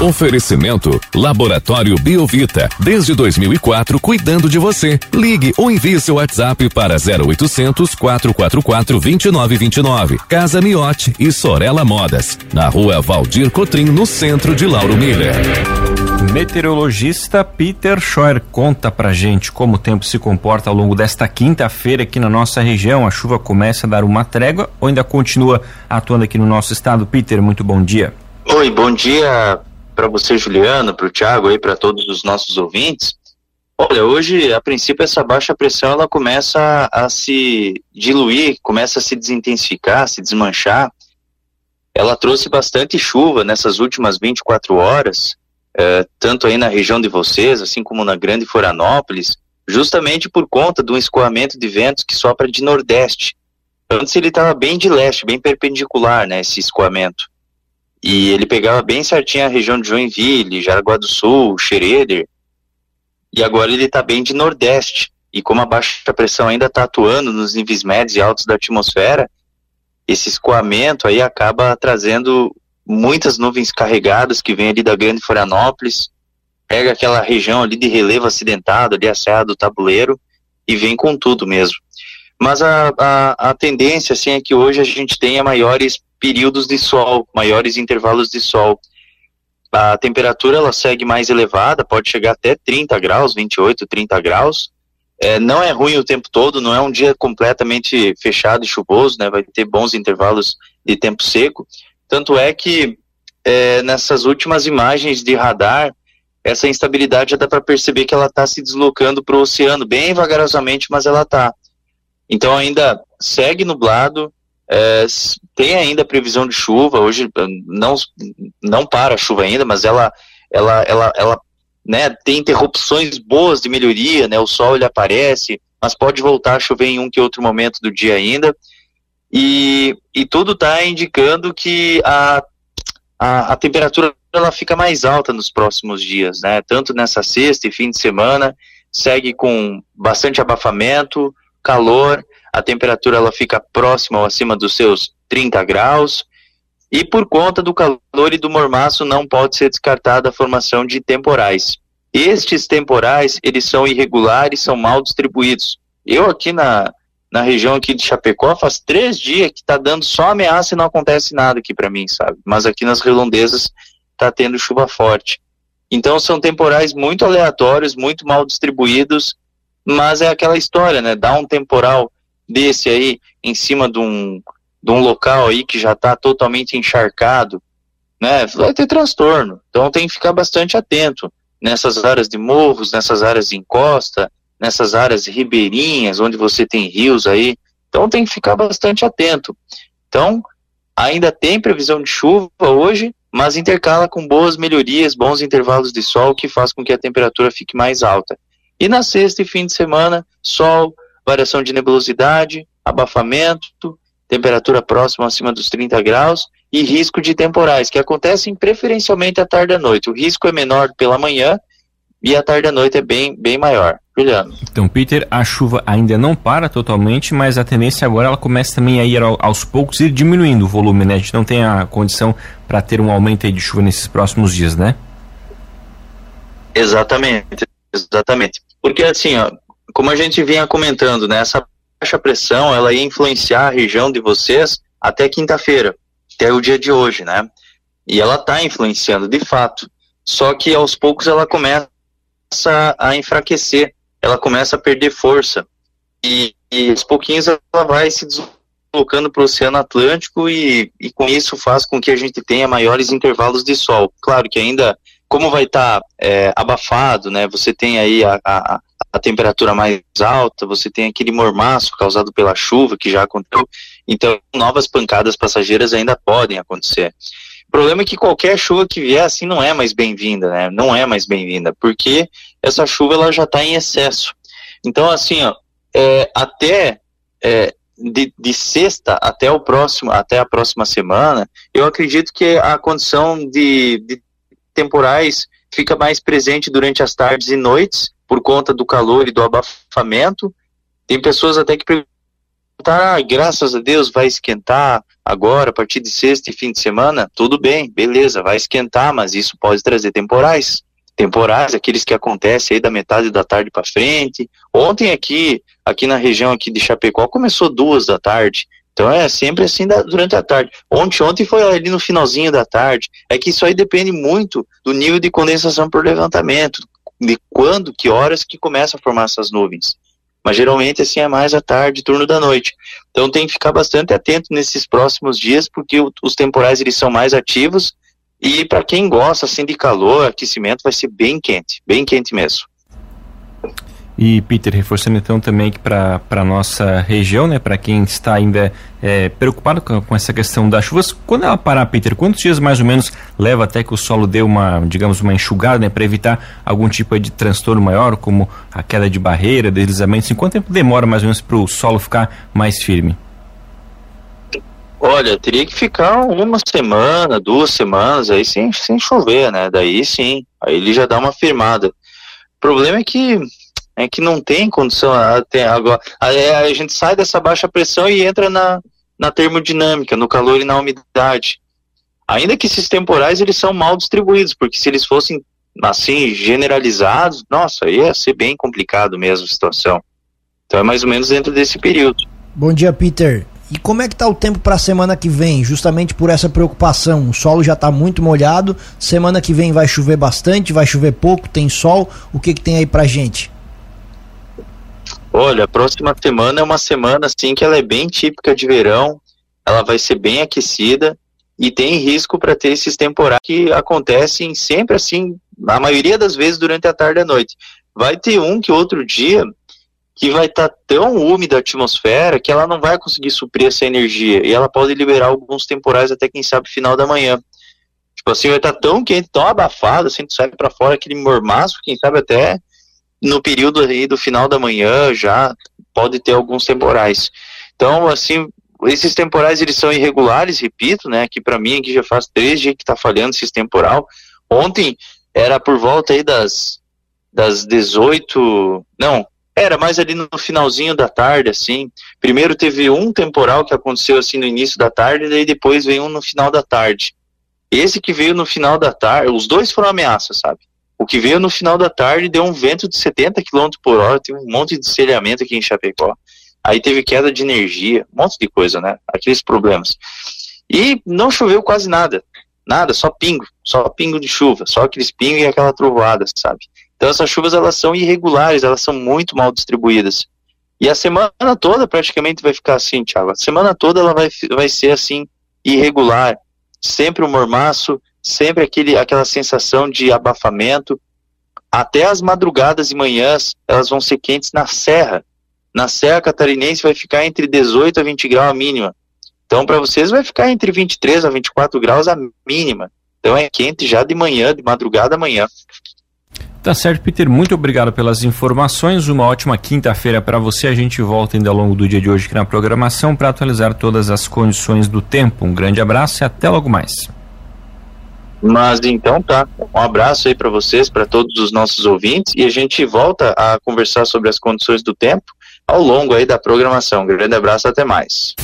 Oferecimento Laboratório Biovita, desde 2004 cuidando de você. Ligue ou envie seu WhatsApp para 0800 444 2929. Casa Miote e Sorella Modas, na Rua Valdir Cotrim, no centro de Lauro Miller. Meteorologista Peter Scheuer conta pra gente como o tempo se comporta ao longo desta quinta-feira aqui na nossa região. A chuva começa a dar uma trégua ou ainda continua atuando aqui no nosso estado? Peter, muito bom dia. Oi, bom dia para você, Juliano, para o Thiago e para todos os nossos ouvintes. Olha, hoje, a princípio, essa baixa pressão ela começa a se diluir, começa a se desintensificar, se desmanchar. Ela trouxe bastante chuva nessas últimas 24 horas, eh, tanto aí na região de vocês, assim como na Grande Florianópolis, justamente por conta do escoamento de ventos que sopra de nordeste. Antes ele estava bem de leste, bem perpendicular, né, esse escoamento. E ele pegava bem certinho a região de Joinville, Jaraguá do Sul, Xereder. E agora ele está bem de nordeste. E como a baixa pressão ainda está atuando nos níveis médios e altos da atmosfera, esse escoamento aí acaba trazendo muitas nuvens carregadas que vêm ali da Grande Florianópolis, pega aquela região ali de relevo acidentado, ali a Serra do Tabuleiro, e vem com tudo mesmo. Mas a, a, a tendência, assim, é que hoje a gente tenha maiores períodos de sol, maiores intervalos de sol. A temperatura ela segue mais elevada, pode chegar até 30 graus, 28, 30 graus. É, não é ruim o tempo todo, não é um dia completamente fechado e chuvoso, né? Vai ter bons intervalos de tempo seco. Tanto é que é, nessas últimas imagens de radar, essa instabilidade já dá para perceber que ela está se deslocando para o oceano, bem vagarosamente, mas ela está. Então ainda segue nublado, é, tem ainda previsão de chuva, hoje eh, não, não para a chuva ainda, mas ela, ela, ela, ela né, tem interrupções boas de melhoria, né, o sol ele aparece, mas pode voltar a chover em um que outro momento do dia ainda, e, e tudo está indicando que a, a, a temperatura ela fica mais alta nos próximos dias, né, tanto nessa sexta e fim de semana, segue com bastante abafamento, calor, a temperatura ela fica próxima ou acima dos seus 30 graus, e por conta do calor e do mormaço não pode ser descartada a formação de temporais. Estes temporais, eles são irregulares, são mal distribuídos. Eu aqui na, na região aqui de Chapecó faz três dias que está dando só ameaça e não acontece nada aqui para mim, sabe? Mas aqui nas redondezas está tendo chuva forte. Então são temporais muito aleatórios, muito mal distribuídos, mas é aquela história, né? Dá um temporal desse aí em cima de um, de um local aí que já está totalmente encharcado, né, vai ter transtorno. Então tem que ficar bastante atento nessas áreas de morros, nessas áreas de encosta, nessas áreas ribeirinhas, onde você tem rios aí. Então tem que ficar bastante atento. Então, ainda tem previsão de chuva hoje, mas intercala com boas melhorias, bons intervalos de sol, que faz com que a temperatura fique mais alta. E na sexta e fim de semana, sol, variação de nebulosidade, abafamento, temperatura próxima acima dos 30 graus e risco de temporais, que acontecem preferencialmente à tarde e à noite. O risco é menor pela manhã e à tarde e à noite é bem, bem maior. Juliano. Então, Peter, a chuva ainda não para totalmente, mas a tendência agora ela começa também a ir aos poucos ir diminuindo o volume, né? A gente não tem a condição para ter um aumento de chuva nesses próximos dias, né? Exatamente, exatamente. Porque assim, ó, como a gente vinha comentando, né, essa baixa pressão ela ia influenciar a região de vocês até quinta-feira, até o dia de hoje, né? E ela está influenciando de fato. Só que aos poucos ela começa a enfraquecer, ela começa a perder força. E, e aos pouquinhos ela vai se deslocando para o Oceano Atlântico e, e com isso faz com que a gente tenha maiores intervalos de sol. Claro que ainda, como vai estar tá, é, abafado, né? Você tem aí a, a, a temperatura mais alta, você tem aquele mormaço causado pela chuva que já aconteceu, então novas pancadas passageiras ainda podem acontecer. O problema é que qualquer chuva que vier assim não é mais bem-vinda, né? Não é mais bem-vinda, porque essa chuva ela já está em excesso. Então assim, ó, é, até é, de, de, sexta até o próximo, até a próxima semana, eu acredito que a condição de, de temporais fica mais presente durante as tardes e noites por conta do calor e do abafamento. Tem pessoas até que perguntar, ah, graças a Deus vai esquentar agora, a partir de sexta e fim de semana, tudo bem, beleza, vai esquentar, mas isso pode trazer temporais. Temporais, aqueles que acontecem aí da metade da tarde para frente. Ontem aqui, aqui na região aqui de Chapecó, começou duas da tarde. Então é sempre assim da, durante a tarde. Ontem, ontem foi ali no finalzinho da tarde. É que isso aí depende muito do nível de condensação por levantamento, de quando, que horas que começa a formar essas nuvens. Mas geralmente assim é mais à tarde, turno da noite. Então tem que ficar bastante atento nesses próximos dias, porque o, os temporais eles são mais ativos e para quem gosta assim de calor, aquecimento vai ser bem quente, bem quente mesmo. E Peter, reforçando então também que para a nossa região, né, para quem está ainda é, preocupado com, com, essa questão das chuvas, quando ela parar, Peter, quantos dias mais ou menos leva até que o solo dê uma, digamos, uma enxugada, né, para evitar algum tipo de transtorno maior, como a queda de barreira, deslizamentos? Em quanto tempo demora mais ou menos para o solo ficar mais firme? Olha, teria que ficar uma semana, duas semanas aí sem, sem chover, né? Daí sim, aí ele já dá uma firmada. O problema é que é que não tem condição até agora. A, a, gente sai dessa baixa pressão e entra na, na termodinâmica, no calor e na umidade. Ainda que esses temporais eles são mal distribuídos, porque se eles fossem assim generalizados, nossa, ia ser bem complicado mesmo a situação. Então é mais ou menos dentro desse período. Bom dia, Peter. E como é que tá o tempo para a semana que vem? Justamente por essa preocupação. O solo já está muito molhado. Semana que vem vai chover bastante, vai chover pouco, tem sol. O que que tem aí pra gente? Olha, a próxima semana é uma semana assim que ela é bem típica de verão, ela vai ser bem aquecida e tem risco para ter esses temporais que acontecem sempre assim, a maioria das vezes durante a tarde e a noite. Vai ter um que outro dia que vai estar tá tão úmida a atmosfera que ela não vai conseguir suprir essa energia e ela pode liberar alguns temporais até quem sabe final da manhã. Tipo assim, vai estar tá tão quente, tão abafado, assim, tu sai para fora aquele mormaço, quem sabe até no período aí do final da manhã já pode ter alguns temporais. Então, assim, esses temporais eles são irregulares, repito, né? Que para mim aqui já faz três dias que está falhando esse temporal. Ontem era por volta aí das das 18, não, era mais ali no finalzinho da tarde, assim. Primeiro teve um temporal que aconteceu assim no início da tarde, e depois veio um no final da tarde. Esse que veio no final da tarde, os dois foram ameaças, sabe? O que veio no final da tarde deu um vento de 70 km por hora, teve um monte de selhamento aqui em Chapecó. Aí teve queda de energia, um monte de coisa, né? Aqueles problemas. E não choveu quase nada. Nada, só pingo, só pingo de chuva, só aqueles pingos e aquela trovoada, sabe? Então essas chuvas elas são irregulares, elas são muito mal distribuídas. E a semana toda praticamente vai ficar assim, Thiago. A semana toda ela vai, vai ser assim, irregular. Sempre um mormaço, sempre aquele, aquela sensação de abafamento. Até as madrugadas e manhãs, elas vão ser quentes na serra. Na serra catarinense vai ficar entre 18 a 20 graus a mínima. Então, para vocês vai ficar entre 23 a 24 graus a mínima. Então é quente já de manhã, de madrugada amanhã. Tá certo, Peter. Muito obrigado pelas informações. Uma ótima quinta-feira para você. A gente volta ainda ao longo do dia de hoje aqui na programação para atualizar todas as condições do tempo. Um grande abraço e até logo mais. Mas então tá. Um abraço aí para vocês, para todos os nossos ouvintes e a gente volta a conversar sobre as condições do tempo ao longo aí da programação. Grande abraço, até mais.